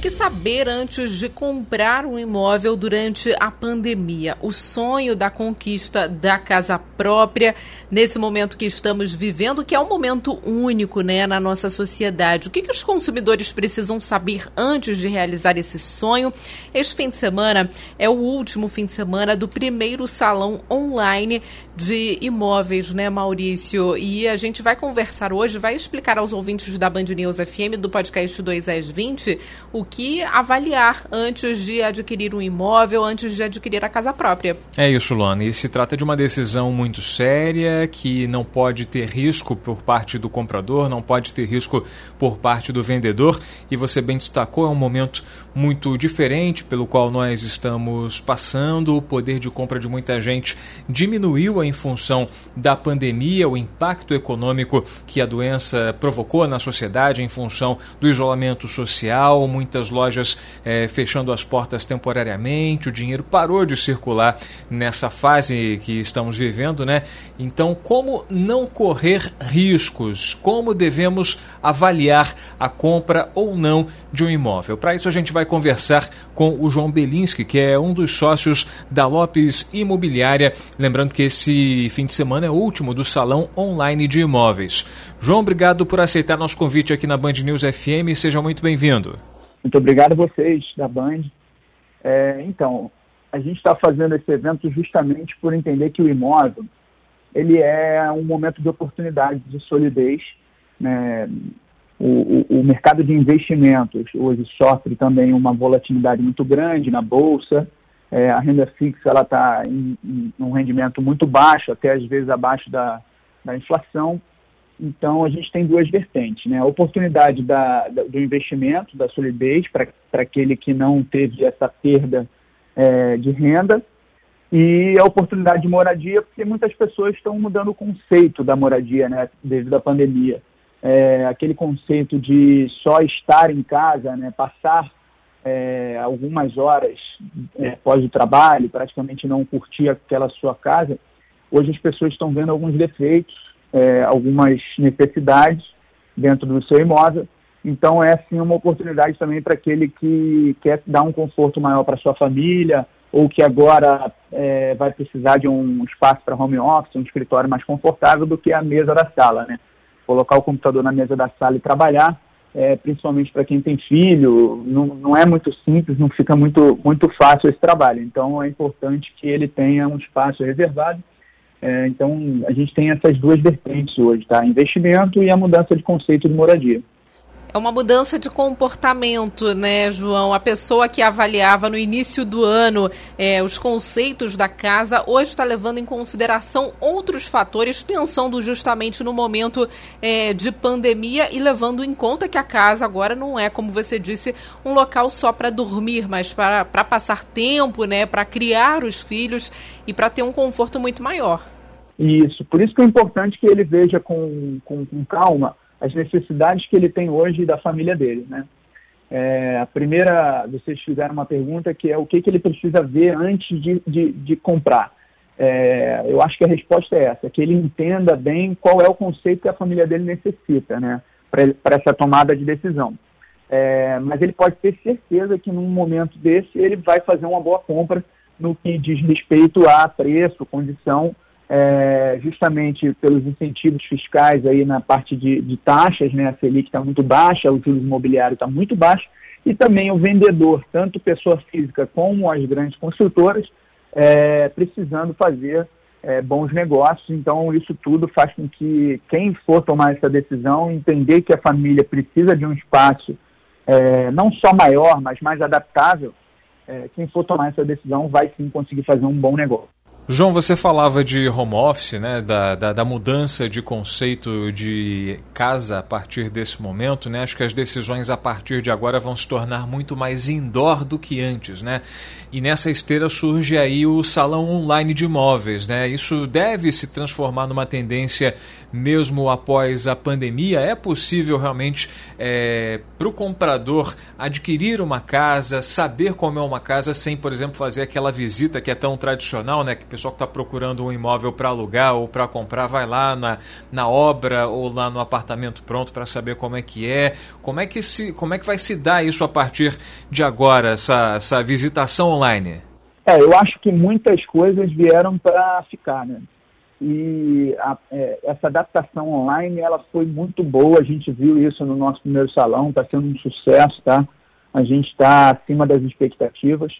que saber antes de comprar um imóvel durante a pandemia? O sonho da conquista da casa própria, nesse momento que estamos vivendo, que é um momento único né, na nossa sociedade. O que, que os consumidores precisam saber antes de realizar esse sonho? Este fim de semana é o último fim de semana do primeiro salão online de imóveis, né, Maurício? E a gente vai conversar hoje, vai explicar aos ouvintes da Band News FM, do podcast 2 às 20, o que avaliar antes de adquirir um imóvel, antes de adquirir a casa própria. É isso, Luana. E se trata de uma decisão muito séria que não pode ter risco por parte do comprador, não pode ter risco por parte do vendedor. E você bem destacou, é um momento muito diferente pelo qual nós estamos passando. O poder de compra de muita gente diminuiu em função da pandemia, o impacto econômico que a doença provocou na sociedade em função do isolamento social, muitas lojas é, fechando as portas temporariamente, o dinheiro parou de circular nessa fase que estamos vivendo, né? Então, como não correr riscos? Como devemos avaliar a compra ou não de um imóvel? Para isso, a gente vai conversar com o João Belinski, que é um dos sócios da Lopes Imobiliária. Lembrando que esse fim de semana é o último do Salão Online de Imóveis. João, obrigado por aceitar nosso convite aqui na Band News FM. Seja muito bem-vindo. Muito obrigado a vocês da Band. É, então, a gente está fazendo esse evento justamente por entender que o imóvel ele é um momento de oportunidade, de solidez. Né? O, o, o, mercado de investimentos hoje sofre também uma volatilidade muito grande na bolsa. É, a renda fixa ela está em, em, um rendimento muito baixo, até às vezes abaixo da, da inflação. Então, a gente tem duas vertentes, né? A oportunidade da, da, do investimento, da solidez, para aquele que não teve essa perda é, de renda, e a oportunidade de moradia, porque muitas pessoas estão mudando o conceito da moradia, né, devido à pandemia. É, aquele conceito de só estar em casa, né, passar é, algumas horas é, após o trabalho, praticamente não curtir aquela sua casa, hoje as pessoas estão vendo alguns defeitos, é, algumas necessidades dentro do seu imóvel. Então é sim uma oportunidade também para aquele que quer dar um conforto maior para sua família ou que agora é, vai precisar de um espaço para home office, um escritório mais confortável do que a mesa da sala, né? Colocar o computador na mesa da sala e trabalhar, é, principalmente para quem tem filho, não, não é muito simples, não fica muito, muito fácil esse trabalho. Então é importante que ele tenha um espaço reservado é, então, a gente tem essas duas vertentes hoje, tá? Investimento e a mudança de conceito de moradia. É uma mudança de comportamento, né, João? A pessoa que avaliava no início do ano é, os conceitos da casa, hoje está levando em consideração outros fatores, pensando justamente no momento é, de pandemia e levando em conta que a casa agora não é, como você disse, um local só para dormir, mas para passar tempo, né, para criar os filhos e para ter um conforto muito maior. Isso, por isso que é importante que ele veja com, com, com calma as necessidades que ele tem hoje da família dele, né? É, a primeira, vocês fizeram uma pergunta que é o que, que ele precisa ver antes de, de, de comprar. É, eu acho que a resposta é essa, que ele entenda bem qual é o conceito que a família dele necessita, né, para essa tomada de decisão. É, mas ele pode ter certeza que num momento desse ele vai fazer uma boa compra no que diz respeito a preço, condição é, justamente pelos incentivos fiscais aí na parte de, de taxas, né? A Selic está muito baixa, o juros imobiliário está muito baixo, e também o vendedor, tanto pessoa física como as grandes construtoras, é, precisando fazer é, bons negócios. Então, isso tudo faz com que quem for tomar essa decisão entender que a família precisa de um espaço é, não só maior, mas mais adaptável. É, quem for tomar essa decisão vai sim conseguir fazer um bom negócio. João, você falava de home office, né, da, da, da, mudança de conceito de casa a partir desse momento. Né? Acho que as decisões a partir de agora vão se tornar muito mais indoor do que antes. Né? E nessa esteira surge aí o salão online de imóveis. Né? Isso deve se transformar numa tendência mesmo após a pandemia. É possível realmente é, para o comprador adquirir uma casa, saber como é uma casa, sem, por exemplo, fazer aquela visita que é tão tradicional, né? que pessoal que está procurando um imóvel para alugar ou para comprar vai lá na, na obra ou lá no apartamento pronto para saber como é que é. Como é que, se, como é que vai se dar isso a partir de agora, essa, essa visitação online? É, eu acho que muitas coisas vieram para ficar, né? E a, é, essa adaptação online, ela foi muito boa, a gente viu isso no nosso primeiro salão, está sendo um sucesso, tá? A gente está acima das expectativas.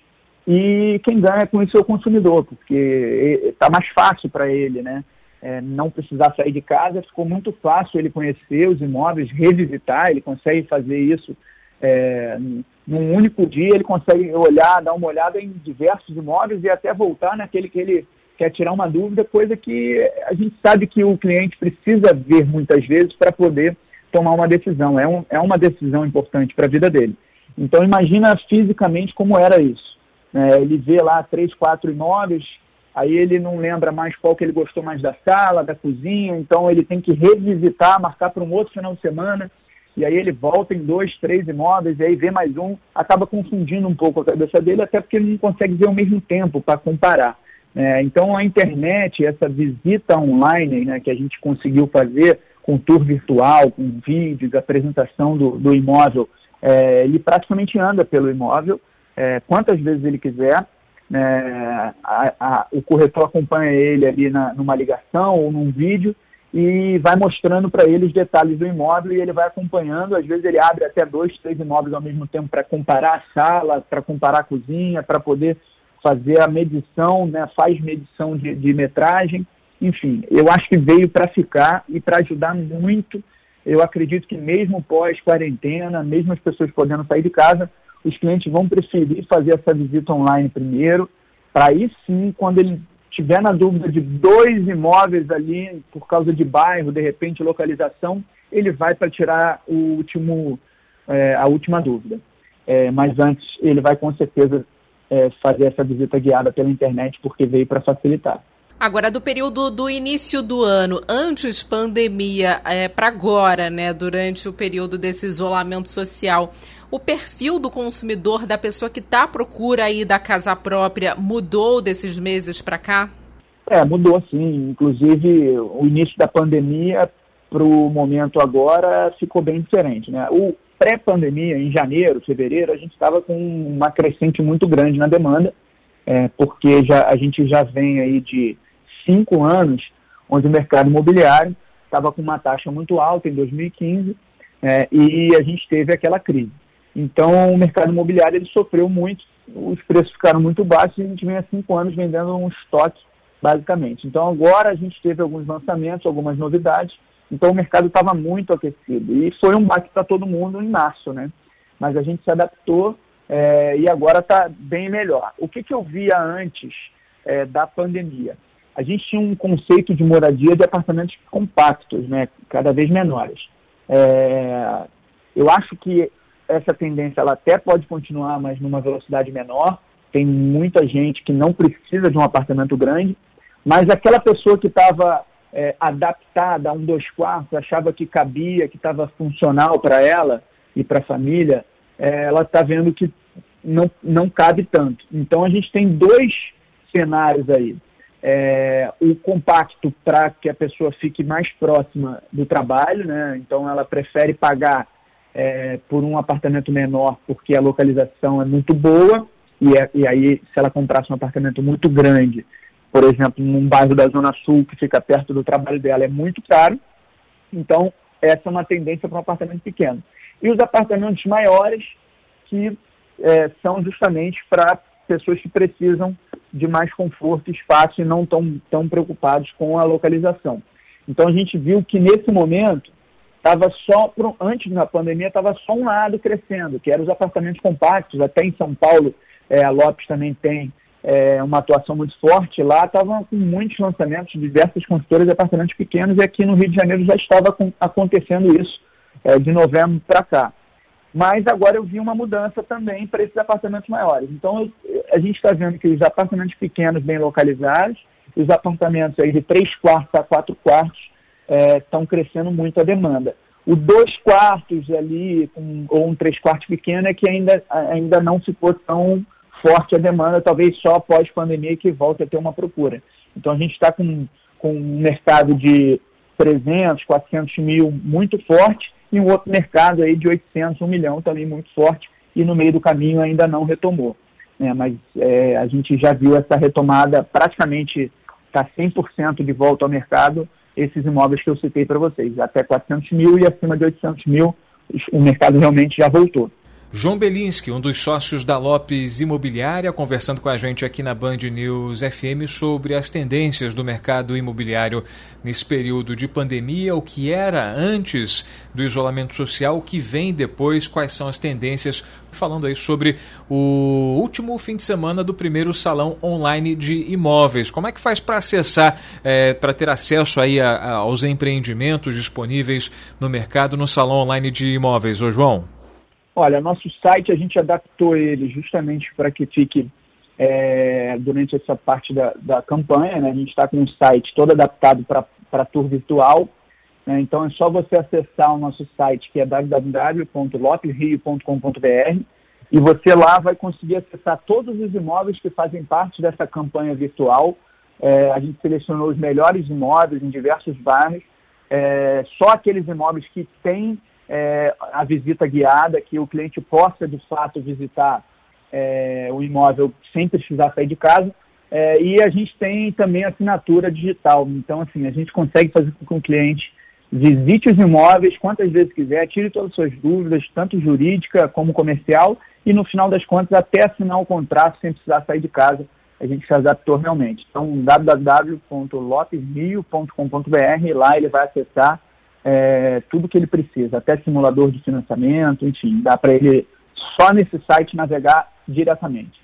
E quem ganha com isso é o consumidor, porque está mais fácil para ele, né? É, não precisar sair de casa, ficou muito fácil ele conhecer os imóveis, revisitar, ele consegue fazer isso é, num único dia, ele consegue olhar, dar uma olhada em diversos imóveis e até voltar naquele que ele quer tirar uma dúvida, coisa que a gente sabe que o cliente precisa ver muitas vezes para poder tomar uma decisão. É, um, é uma decisão importante para a vida dele. Então imagina fisicamente como era isso. É, ele vê lá três, quatro imóveis, aí ele não lembra mais qual que ele gostou mais da sala, da cozinha, então ele tem que revisitar, marcar para um outro final de semana, e aí ele volta em dois, três imóveis, e aí vê mais um, acaba confundindo um pouco a cabeça dele, até porque ele não consegue ver ao mesmo tempo para comparar. É, então a internet, essa visita online né, que a gente conseguiu fazer com tour virtual, com vídeos, apresentação do, do imóvel, é, ele praticamente anda pelo imóvel, é, quantas vezes ele quiser. É, a, a, o corretor acompanha ele ali na, numa ligação ou num vídeo e vai mostrando para ele os detalhes do imóvel e ele vai acompanhando. Às vezes ele abre até dois, três imóveis ao mesmo tempo para comparar a sala, para comparar a cozinha, para poder fazer a medição, né, faz medição de, de metragem. Enfim, eu acho que veio para ficar e para ajudar muito. Eu acredito que mesmo pós-quarentena, mesmo as pessoas podendo sair de casa, os clientes vão preferir fazer essa visita online primeiro, para aí sim, quando ele tiver na dúvida de dois imóveis ali, por causa de bairro, de repente localização, ele vai para tirar o último, é, a última dúvida. É, mas antes, ele vai com certeza é, fazer essa visita guiada pela internet, porque veio para facilitar. Agora, do período do início do ano, antes pandemia, é, para agora, né, durante o período desse isolamento social, o perfil do consumidor, da pessoa que está à procura aí da casa própria, mudou desses meses para cá? É, mudou sim. Inclusive, o início da pandemia para o momento agora ficou bem diferente. Né? O pré-pandemia, em janeiro, fevereiro, a gente estava com uma crescente muito grande na demanda, é, porque já, a gente já vem aí de cinco anos onde o mercado imobiliário estava com uma taxa muito alta em 2015 é, e a gente teve aquela crise. Então, o mercado imobiliário ele sofreu muito, os preços ficaram muito baixos e a gente vem há cinco anos vendendo um estoque, basicamente. Então, agora a gente teve alguns lançamentos, algumas novidades, então o mercado estava muito aquecido. E foi um baque para todo mundo em março, né? Mas a gente se adaptou é, e agora está bem melhor. O que, que eu via antes é, da pandemia? a gente tinha um conceito de moradia de apartamentos compactos, né, cada vez menores. É, eu acho que essa tendência ela até pode continuar, mas numa velocidade menor. Tem muita gente que não precisa de um apartamento grande, mas aquela pessoa que estava é, adaptada a um dois quartos, achava que cabia, que estava funcional para ela e para a família, é, ela está vendo que não, não cabe tanto. Então a gente tem dois cenários aí é, o compacto para que a pessoa fique mais próxima do trabalho, né? então ela prefere pagar é, por um apartamento menor porque a localização é muito boa, e, é, e, aí se ela comprasse um apartamento muito grande, por exemplo, num bairro da Zona Sul que fica perto do trabalho dela, é muito caro, então essa é uma tendência para um apartamento pequeno. E os apartamentos maiores que é, são justamente para pessoas que precisam de mais conforto, espaço e não tão, tão preocupados com a localização. Então a gente viu que nesse momento estava só, antes da pandemia, estava só um lado crescendo, que eram os apartamentos compactos, até em São Paulo, é, a Lopes também tem é, uma atuação muito forte, lá estavam com muitos lançamentos diversas construtoras de apartamentos pequenos e aqui no Rio de Janeiro já estava com, acontecendo isso é, de novembro para cá. Mas agora eu vi uma mudança também para esses apartamentos maiores. Então eu, a gente está vendo que os apartamentos pequenos bem localizados, os apartamentos aí de 3 quartos a 4 quartos estão é, crescendo muito a demanda. O dois quartos ali, ou um três quartos pequeno, é que ainda, ainda não ficou tão forte a demanda, talvez só após pandemia que volte a ter uma procura. Então a gente está com, com um mercado de 300, 400 mil muito forte e um outro mercado aí de 800, 1 milhão também muito forte e no meio do caminho ainda não retomou. Né? Mas é, a gente já viu essa retomada praticamente está 100% de volta ao mercado esses imóveis que eu citei para vocês, até 400 mil e acima de 800 mil, o mercado realmente já voltou. João Belinski, um dos sócios da Lopes Imobiliária, conversando com a gente aqui na Band News FM sobre as tendências do mercado imobiliário nesse período de pandemia, o que era antes do isolamento social, o que vem depois, quais são as tendências, falando aí sobre o último fim de semana do primeiro salão online de imóveis. Como é que faz para acessar, é, para ter acesso aí a, a, aos empreendimentos disponíveis no mercado no salão online de imóveis, ô João? Olha, nosso site a gente adaptou ele justamente para que fique é, durante essa parte da, da campanha. Né? A gente está com um site todo adaptado para tour virtual. Né? Então é só você acessar o nosso site que é www.lopesrio.com.br e você lá vai conseguir acessar todos os imóveis que fazem parte dessa campanha virtual. É, a gente selecionou os melhores imóveis em diversos bairros. É, só aqueles imóveis que têm é, a visita guiada, que o cliente possa de fato visitar é, o imóvel sem precisar sair de casa. É, e a gente tem também assinatura digital. Então, assim, a gente consegue fazer com que o cliente visite os imóveis quantas vezes quiser, tire todas as suas dúvidas, tanto jurídica como comercial, e no final das contas até assinar o contrato sem precisar sair de casa. A gente se adaptou realmente. Então, www.lopesrio.com.br, lá ele vai acessar é, tudo que ele precisa, até simulador de financiamento, enfim, dá para ele só nesse site navegar diretamente.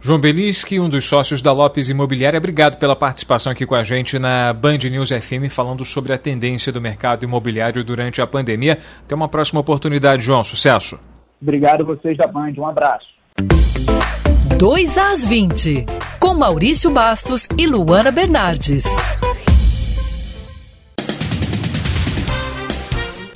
João Belisque, um dos sócios da Lopes Imobiliária, obrigado pela participação aqui com a gente na Band News FM, falando sobre a tendência do mercado imobiliário durante a pandemia. Até uma próxima oportunidade, João. Sucesso. Obrigado a vocês da Band. Um abraço. 2 às 20, com Maurício Bastos e Luana Bernardes.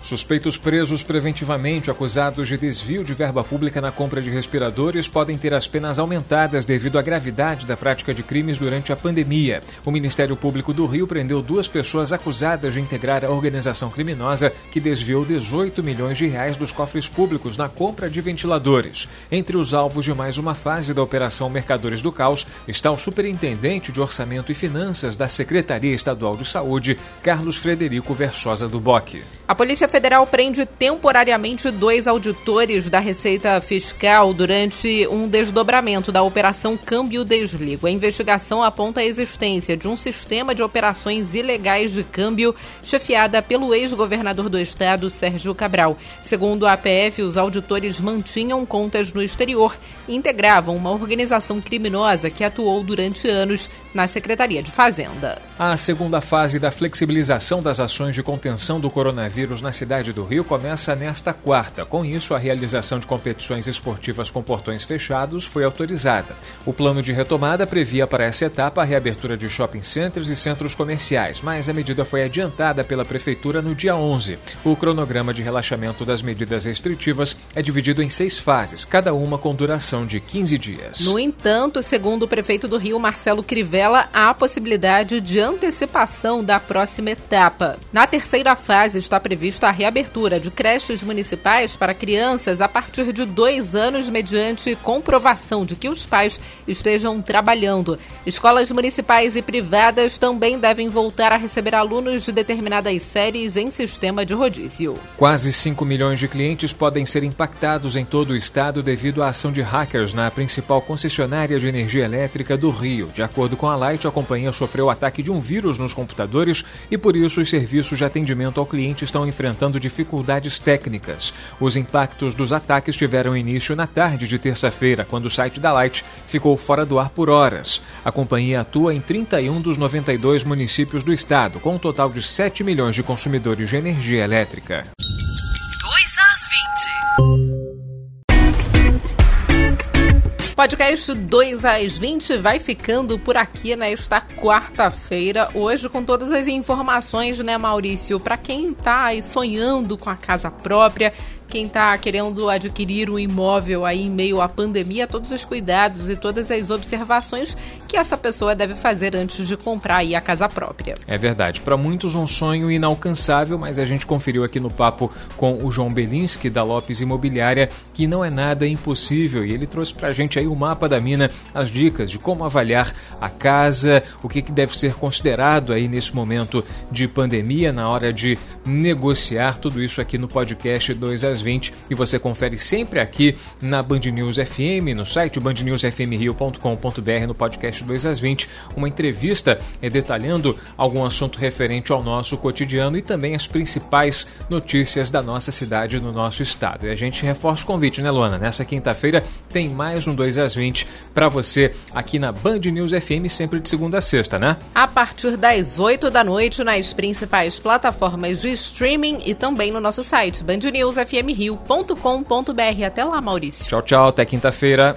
Suspeitos presos preventivamente acusados de desvio de verba pública na compra de respiradores podem ter as penas aumentadas devido à gravidade da prática de crimes durante a pandemia. O Ministério Público do Rio prendeu duas pessoas acusadas de integrar a organização criminosa que desviou 18 milhões de reais dos cofres públicos na compra de ventiladores. Entre os alvos de mais uma fase da Operação Mercadores do Caos está o Superintendente de Orçamento e Finanças da Secretaria Estadual de Saúde, Carlos Frederico Versosa do Boque. A Polícia Federal prende temporariamente dois auditores da Receita Fiscal durante um desdobramento da Operação Câmbio Desligo. A investigação aponta a existência de um sistema de operações ilegais de câmbio chefiada pelo ex-governador do estado, Sérgio Cabral. Segundo a APF, os auditores mantinham contas no exterior e integravam uma organização criminosa que atuou durante anos na Secretaria de Fazenda. A segunda fase da flexibilização das ações de contenção do coronavírus na cidade do Rio começa nesta quarta. Com isso, a realização de competições esportivas com portões fechados foi autorizada. O plano de retomada previa para essa etapa a reabertura de shopping centers e centros comerciais, mas a medida foi adiantada pela Prefeitura no dia 11. O cronograma de relaxamento das medidas restritivas é dividido em seis fases, cada uma com duração de 15 dias. No entanto, segundo o prefeito do Rio, Marcelo Crivella, há a possibilidade de antecipação da próxima etapa. Na terceira fase está prevista a reabertura de creches municipais para crianças a partir de dois anos, mediante comprovação de que os pais estejam trabalhando. Escolas municipais e privadas também devem voltar a receber alunos de determinadas séries em sistema de rodízio. Quase 5 milhões de clientes podem ser impactados em todo o estado devido à ação de hackers na principal concessionária de energia elétrica do Rio. De acordo com a Light, a companhia sofreu o ataque de um vírus nos computadores e por isso os serviços de atendimento ao cliente estão enfrentando apresentando dificuldades técnicas. Os impactos dos ataques tiveram início na tarde de terça-feira, quando o site da Light ficou fora do ar por horas. A companhia atua em 31 dos 92 municípios do estado, com um total de 7 milhões de consumidores de energia elétrica. Podcast 2 às 20 vai ficando por aqui nesta quarta-feira. Hoje, com todas as informações, né, Maurício? Para quem está aí sonhando com a casa própria, quem está querendo adquirir um imóvel aí em meio à pandemia, todos os cuidados e todas as observações que essa pessoa deve fazer antes de comprar aí a casa própria. É verdade. Para muitos um sonho inalcançável, mas a gente conferiu aqui no papo com o João Belinski da Lopes Imobiliária que não é nada impossível e ele trouxe para a gente aí o mapa da mina, as dicas de como avaliar a casa, o que, que deve ser considerado aí nesse momento de pandemia na hora de negociar tudo isso aqui no podcast 2 às 20 e você confere sempre aqui na Band News FM, no site bandnewsfmrio.com.br, no podcast 2 às 20, uma entrevista eh, detalhando algum assunto referente ao nosso cotidiano e também as principais notícias da nossa cidade e do nosso estado. E a gente reforça o convite, né, Luana? Nessa quinta-feira tem mais um 2 às 20 para você aqui na Band News FM, sempre de segunda a sexta, né? A partir das 8 da noite nas principais plataformas de streaming e também no nosso site bandnewsfmrio.com.br. Até lá, Maurício. Tchau, tchau. Até quinta-feira.